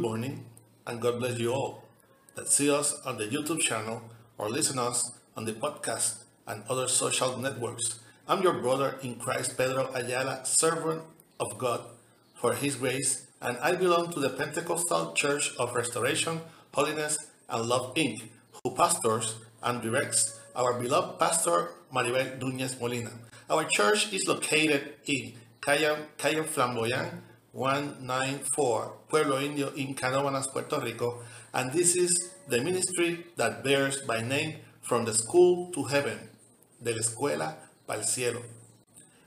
Good morning, and God bless you all that see us on the YouTube channel or listen us on the podcast and other social networks. I'm your brother in Christ, Pedro Ayala, servant of God for His grace, and I belong to the Pentecostal Church of Restoration, Holiness, and Love Inc., who pastors and directs our beloved pastor Maribel Núñez Molina. Our church is located in Calle, Calle Flamboyant, 194, Pueblo Indio in Canóvanas, Puerto Rico, and this is the ministry that bears by name From the School to Heaven, de la Escuela para el Cielo.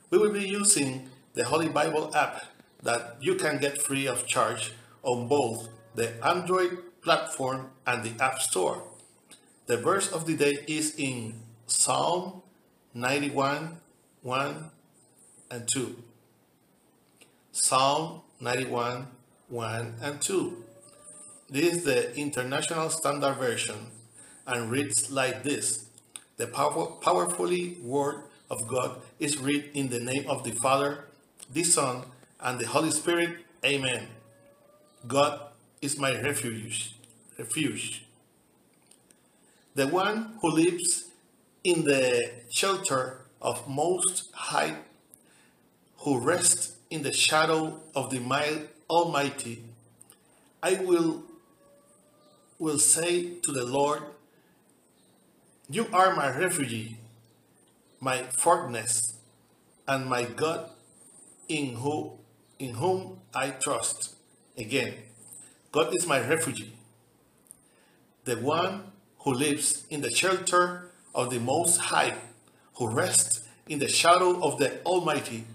We will be using the Holy Bible app that you can get free of charge on both the Android platform and the App Store. The verse of the day is in Psalm 91, 1 and 2. Psalm 91, 1 and 2. This is the International Standard Version and reads like this The power, powerfully Word of God is read in the name of the Father, the Son, and the Holy Spirit. Amen. God is my refuge. Refuge. The one who lives in the shelter of Most High, who rests in the shadow of the Almighty, I will will say to the Lord, You are my refuge, my fortress, and my God in whom, in whom I trust. Again, God is my refuge, the one who lives in the shelter of the Most High, who rests in the shadow of the Almighty,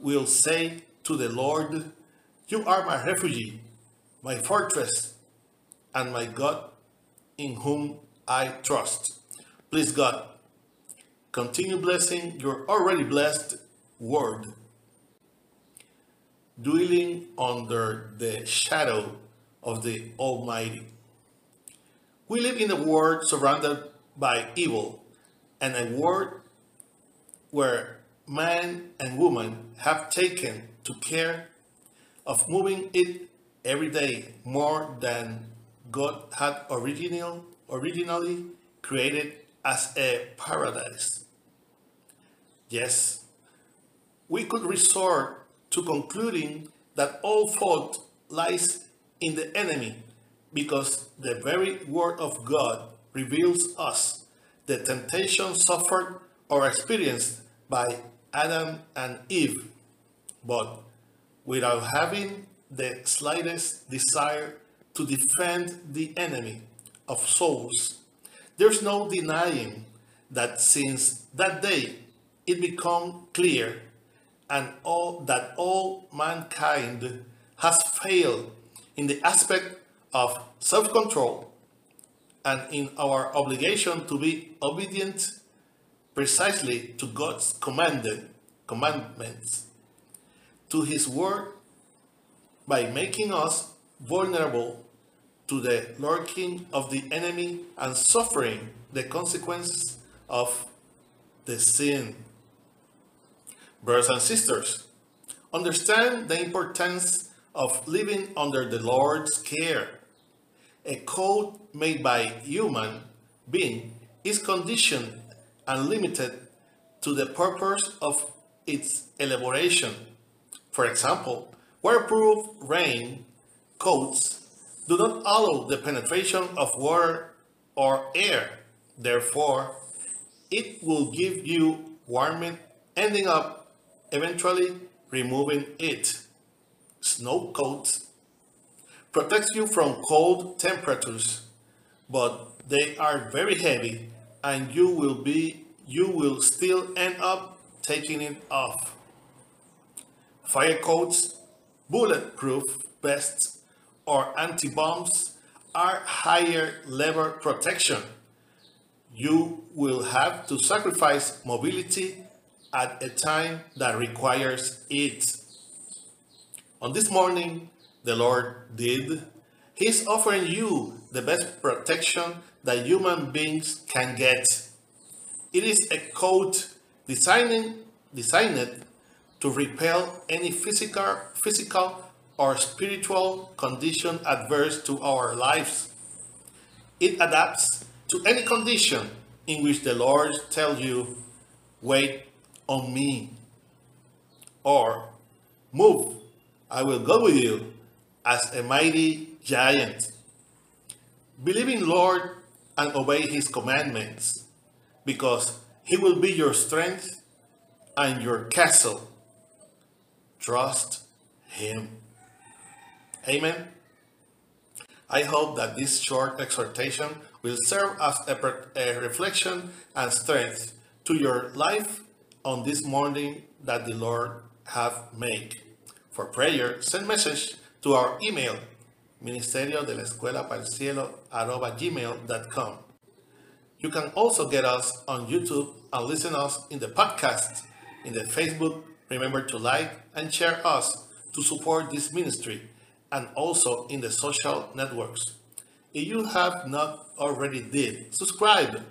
will say to the Lord, You are my refuge, my fortress, and my God in whom I trust. Please, God, continue blessing your already blessed word, dwelling under the shadow of the Almighty. We live in a world surrounded by evil and a world where man and woman have taken to care of moving it every day more than God had original, originally created as a paradise. Yes, we could resort to concluding that all fault lies in the enemy because the very word of God reveals us the temptation suffered or experienced by Adam and Eve, but without having the slightest desire to defend the enemy of souls. There's no denying that since that day it became clear and all that all mankind has failed in the aspect of self-control and in our obligation to be obedient precisely to God's commanded commandments, to his word by making us vulnerable to the lurking of the enemy and suffering the consequences of the sin. Brothers and sisters, understand the importance of living under the Lord's care. A code made by human being is conditioned and limited to the purpose of its elaboration. For example, waterproof rain coats do not allow the penetration of water or air. Therefore, it will give you warmth, ending up eventually removing it. Snow coats protects you from cold temperatures, but they are very heavy and you will be you will still end up taking it off. Fire coats, bulletproof vests, or anti-bombs are higher level protection. You will have to sacrifice mobility at a time that requires it. On this morning, the Lord did. He's offering you the best protection that human beings can get. It is a coat designed, designed to repel any physical, physical or spiritual condition adverse to our lives. It adapts to any condition in which the Lord tells you, wait on me, or move, I will go with you as a mighty giant. Believe in Lord and obey his commandments, because he will be your strength and your castle. Trust him. Amen. I hope that this short exhortation will serve as a, a, reflection and strength to your life on this morning that the Lord have made. For prayer, send message to our email ministerio de la escuela para el cielo arroba gmail.com. You can also get us on YouTube and listen us in the podcast, in the Facebook. Remember to like and share us to support this ministry and also in the social networks. If you have not already did, subscribe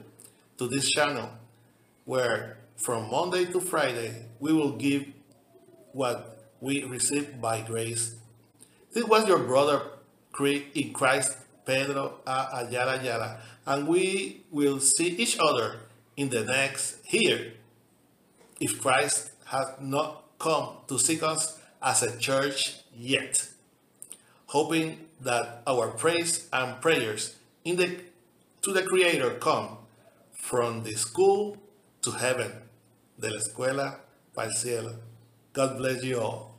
to this channel where from Monday to Friday we will give what we receive by grace. This was your brother in Christ, Pedro A. Ayala Ayala, and we will see each other in the next here if Christ has not come to seek us as a church yet. Hoping that our praise and prayers in the, to the Creator come from the school to heaven, de la escuela para el cielo. God bless you all.